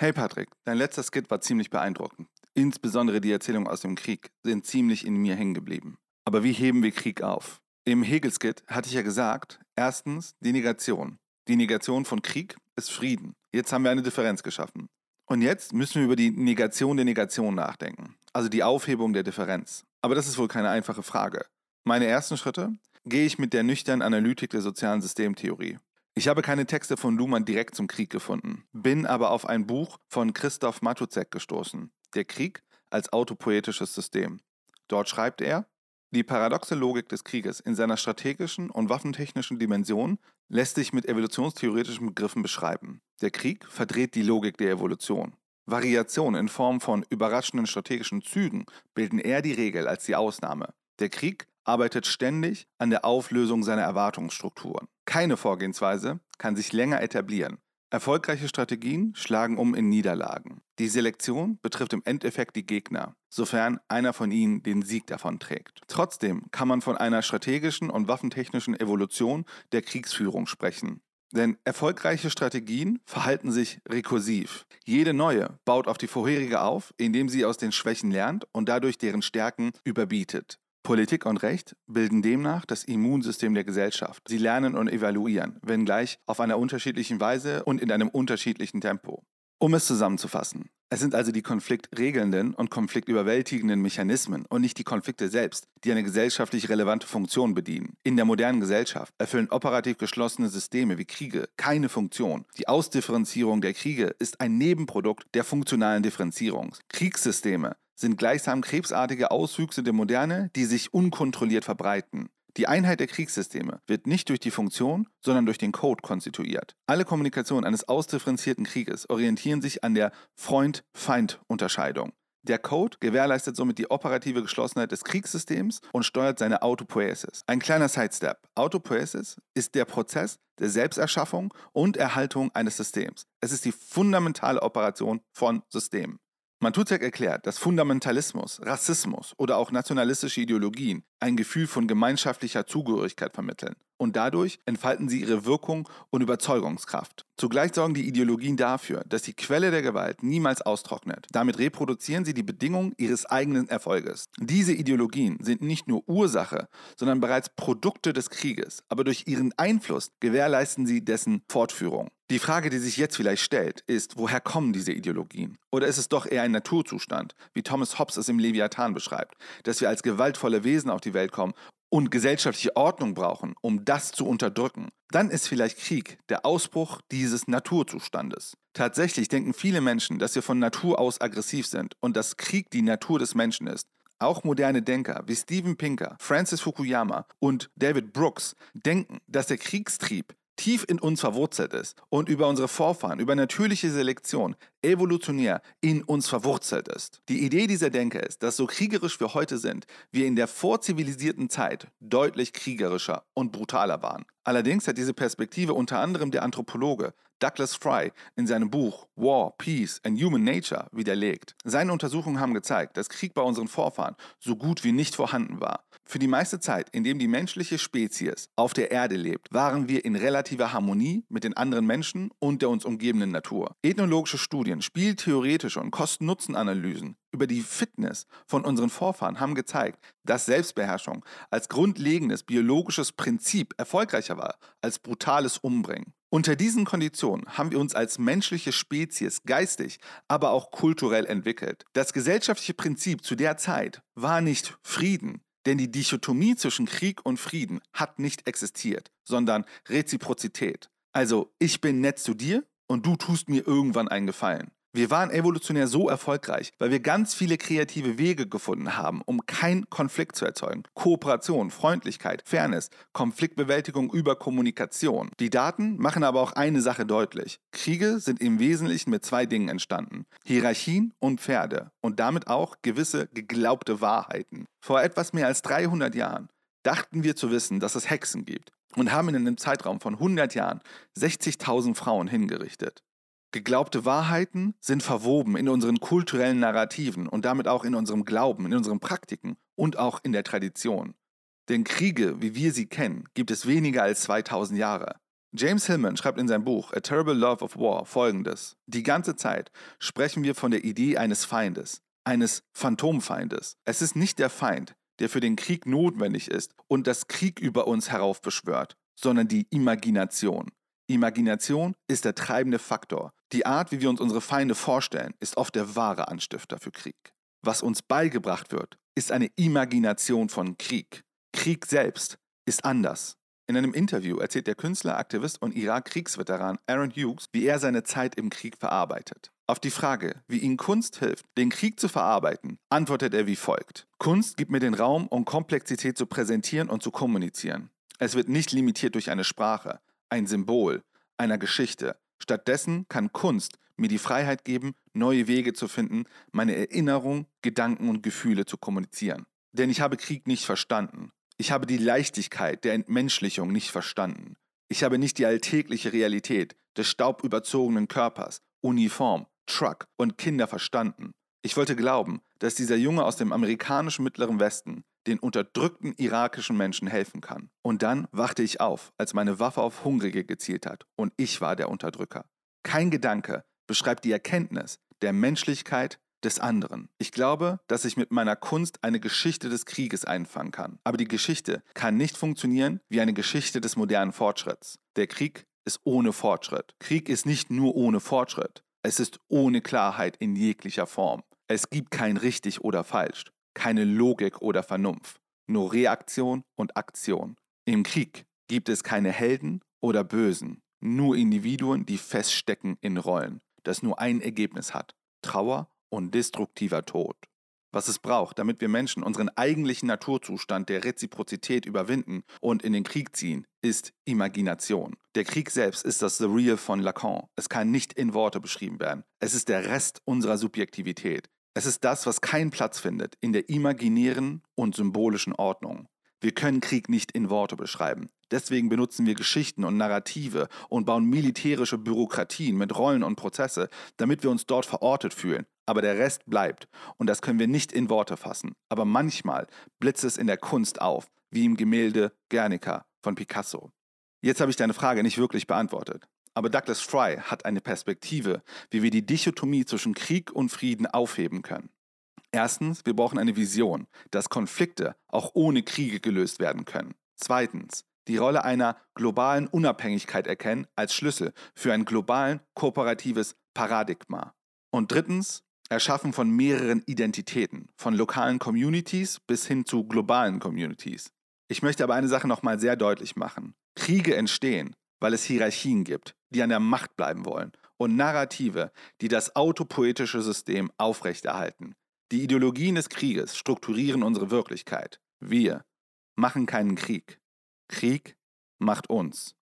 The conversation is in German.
Hey Patrick, dein letzter Skit war ziemlich beeindruckend. Insbesondere die Erzählungen aus dem Krieg sind ziemlich in mir hängen geblieben. Aber wie heben wir Krieg auf? Im Hegel-Skit hatte ich ja gesagt, erstens die Negation. Die Negation von Krieg ist Frieden. Jetzt haben wir eine Differenz geschaffen. Und jetzt müssen wir über die Negation der Negation nachdenken, also die Aufhebung der Differenz. Aber das ist wohl keine einfache Frage. Meine ersten Schritte gehe ich mit der nüchternen Analytik der sozialen Systemtheorie. Ich habe keine Texte von Luhmann direkt zum Krieg gefunden, bin aber auf ein Buch von Christoph Matuzek gestoßen, Der Krieg als autopoetisches System. Dort schreibt er, die paradoxe Logik des Krieges in seiner strategischen und waffentechnischen Dimension lässt sich mit evolutionstheoretischen Begriffen beschreiben. Der Krieg verdreht die Logik der Evolution. Variationen in Form von überraschenden strategischen Zügen bilden eher die Regel als die Ausnahme. Der Krieg arbeitet ständig an der Auflösung seiner Erwartungsstrukturen. Keine Vorgehensweise kann sich länger etablieren. Erfolgreiche Strategien schlagen um in Niederlagen. Die Selektion betrifft im Endeffekt die Gegner, sofern einer von ihnen den Sieg davon trägt. Trotzdem kann man von einer strategischen und waffentechnischen Evolution der Kriegsführung sprechen. Denn erfolgreiche Strategien verhalten sich rekursiv. Jede neue baut auf die vorherige auf, indem sie aus den Schwächen lernt und dadurch deren Stärken überbietet. Politik und Recht bilden demnach das Immunsystem der Gesellschaft. Sie lernen und evaluieren, wenngleich auf einer unterschiedlichen Weise und in einem unterschiedlichen Tempo. Um es zusammenzufassen, es sind also die konfliktregelnden und konfliktüberwältigenden Mechanismen und nicht die Konflikte selbst, die eine gesellschaftlich relevante Funktion bedienen. In der modernen Gesellschaft erfüllen operativ geschlossene Systeme wie Kriege keine Funktion. Die Ausdifferenzierung der Kriege ist ein Nebenprodukt der funktionalen Differenzierung. Kriegssysteme sind gleichsam krebsartige Auswüchse der Moderne, die sich unkontrolliert verbreiten. Die Einheit der Kriegssysteme wird nicht durch die Funktion, sondern durch den Code konstituiert. Alle Kommunikation eines ausdifferenzierten Krieges orientieren sich an der Freund-Feind-Unterscheidung. Der Code gewährleistet somit die operative Geschlossenheit des Kriegssystems und steuert seine Autopoiesis. Ein kleiner Sidestep. Autopoiesis ist der Prozess der Selbsterschaffung und Erhaltung eines Systems. Es ist die fundamentale Operation von Systemen. Matutek erklärt, dass Fundamentalismus, Rassismus oder auch nationalistische Ideologien ein Gefühl von gemeinschaftlicher Zugehörigkeit vermitteln und dadurch entfalten sie ihre Wirkung und Überzeugungskraft. Zugleich sorgen die Ideologien dafür, dass die Quelle der Gewalt niemals austrocknet. Damit reproduzieren sie die Bedingungen ihres eigenen Erfolges. Diese Ideologien sind nicht nur Ursache, sondern bereits Produkte des Krieges, aber durch ihren Einfluss gewährleisten sie dessen Fortführung. Die Frage, die sich jetzt vielleicht stellt, ist, woher kommen diese Ideologien? Oder ist es doch eher ein Naturzustand, wie Thomas Hobbes es im Leviathan beschreibt, dass wir als gewaltvolle Wesen auf die Welt kommen und gesellschaftliche Ordnung brauchen, um das zu unterdrücken, dann ist vielleicht Krieg der Ausbruch dieses Naturzustandes. Tatsächlich denken viele Menschen, dass wir von Natur aus aggressiv sind und dass Krieg die Natur des Menschen ist. Auch moderne Denker wie Steven Pinker, Francis Fukuyama und David Brooks denken, dass der Kriegstrieb tief in uns verwurzelt ist und über unsere Vorfahren, über natürliche Selektion evolutionär in uns verwurzelt ist. Die Idee dieser Denker ist, dass so kriegerisch wir heute sind, wir in der vorzivilisierten Zeit deutlich kriegerischer und brutaler waren. Allerdings hat diese Perspektive unter anderem der Anthropologe Douglas Fry in seinem Buch War, Peace and Human Nature widerlegt. Seine Untersuchungen haben gezeigt, dass Krieg bei unseren Vorfahren so gut wie nicht vorhanden war. Für die meiste Zeit, in dem die menschliche Spezies auf der Erde lebt, waren wir in relativer Harmonie mit den anderen Menschen und der uns umgebenden Natur. Ethnologische Studien, spieltheoretische und Kosten-Nutzen-Analysen über die Fitness von unseren Vorfahren haben gezeigt, dass Selbstbeherrschung als grundlegendes biologisches Prinzip erfolgreicher war als brutales Umbringen. Unter diesen Konditionen haben wir uns als menschliche Spezies geistig, aber auch kulturell entwickelt. Das gesellschaftliche Prinzip zu der Zeit war nicht Frieden, denn die Dichotomie zwischen Krieg und Frieden hat nicht existiert, sondern Reziprozität. Also ich bin nett zu dir und du tust mir irgendwann einen Gefallen. Wir waren evolutionär so erfolgreich, weil wir ganz viele kreative Wege gefunden haben, um keinen Konflikt zu erzeugen. Kooperation, Freundlichkeit, Fairness, Konfliktbewältigung über Kommunikation. Die Daten machen aber auch eine Sache deutlich. Kriege sind im Wesentlichen mit zwei Dingen entstanden. Hierarchien und Pferde und damit auch gewisse geglaubte Wahrheiten. Vor etwas mehr als 300 Jahren dachten wir zu wissen, dass es Hexen gibt und haben in einem Zeitraum von 100 Jahren 60.000 Frauen hingerichtet. Geglaubte Wahrheiten sind verwoben in unseren kulturellen Narrativen und damit auch in unserem Glauben, in unseren Praktiken und auch in der Tradition. Denn Kriege, wie wir sie kennen, gibt es weniger als 2000 Jahre. James Hillman schreibt in seinem Buch A Terrible Love of War folgendes. Die ganze Zeit sprechen wir von der Idee eines Feindes, eines Phantomfeindes. Es ist nicht der Feind, der für den Krieg notwendig ist und das Krieg über uns heraufbeschwört, sondern die Imagination. Imagination ist der treibende Faktor. Die Art, wie wir uns unsere Feinde vorstellen, ist oft der wahre Anstifter für Krieg. Was uns beigebracht wird, ist eine Imagination von Krieg. Krieg selbst ist anders. In einem Interview erzählt der Künstler, Aktivist und Irak-Kriegsveteran Aaron Hughes, wie er seine Zeit im Krieg verarbeitet. Auf die Frage, wie ihm Kunst hilft, den Krieg zu verarbeiten, antwortet er wie folgt. Kunst gibt mir den Raum, um Komplexität zu präsentieren und zu kommunizieren. Es wird nicht limitiert durch eine Sprache, ein Symbol, einer Geschichte. Stattdessen kann Kunst mir die Freiheit geben, neue Wege zu finden, meine Erinnerung, Gedanken und Gefühle zu kommunizieren. Denn ich habe Krieg nicht verstanden. Ich habe die Leichtigkeit der Entmenschlichung nicht verstanden. Ich habe nicht die alltägliche Realität des staubüberzogenen Körpers, Uniform, Truck und Kinder verstanden. Ich wollte glauben, dass dieser Junge aus dem amerikanischen Mittleren Westen den unterdrückten irakischen Menschen helfen kann. Und dann wachte ich auf, als meine Waffe auf Hungrige gezielt hat und ich war der Unterdrücker. Kein Gedanke beschreibt die Erkenntnis der Menschlichkeit des anderen. Ich glaube, dass ich mit meiner Kunst eine Geschichte des Krieges einfangen kann. Aber die Geschichte kann nicht funktionieren wie eine Geschichte des modernen Fortschritts. Der Krieg ist ohne Fortschritt. Krieg ist nicht nur ohne Fortschritt. Es ist ohne Klarheit in jeglicher Form. Es gibt kein richtig oder falsch keine Logik oder Vernunft, nur Reaktion und Aktion. Im Krieg gibt es keine Helden oder Bösen, nur Individuen, die feststecken in Rollen, das nur ein Ergebnis hat, Trauer und destruktiver Tod. Was es braucht, damit wir Menschen unseren eigentlichen Naturzustand der Reziprozität überwinden und in den Krieg ziehen, ist Imagination. Der Krieg selbst ist das The Real von Lacan. Es kann nicht in Worte beschrieben werden. Es ist der Rest unserer Subjektivität. Es ist das, was keinen Platz findet in der imaginären und symbolischen Ordnung. Wir können Krieg nicht in Worte beschreiben. Deswegen benutzen wir Geschichten und Narrative und bauen militärische Bürokratien mit Rollen und Prozesse, damit wir uns dort verortet fühlen. Aber der Rest bleibt. Und das können wir nicht in Worte fassen. Aber manchmal blitzt es in der Kunst auf, wie im Gemälde Guernica von Picasso. Jetzt habe ich deine Frage nicht wirklich beantwortet. Aber Douglas Fry hat eine Perspektive, wie wir die Dichotomie zwischen Krieg und Frieden aufheben können. Erstens, wir brauchen eine Vision, dass Konflikte auch ohne Kriege gelöst werden können. Zweitens, die Rolle einer globalen Unabhängigkeit erkennen als Schlüssel für ein globalen kooperatives Paradigma. Und drittens, Erschaffen von mehreren Identitäten, von lokalen Communities bis hin zu globalen Communities. Ich möchte aber eine Sache nochmal sehr deutlich machen. Kriege entstehen, weil es Hierarchien gibt, die an der Macht bleiben wollen, und Narrative, die das autopoetische System aufrechterhalten. Die Ideologien des Krieges strukturieren unsere Wirklichkeit. Wir machen keinen Krieg. Krieg macht uns.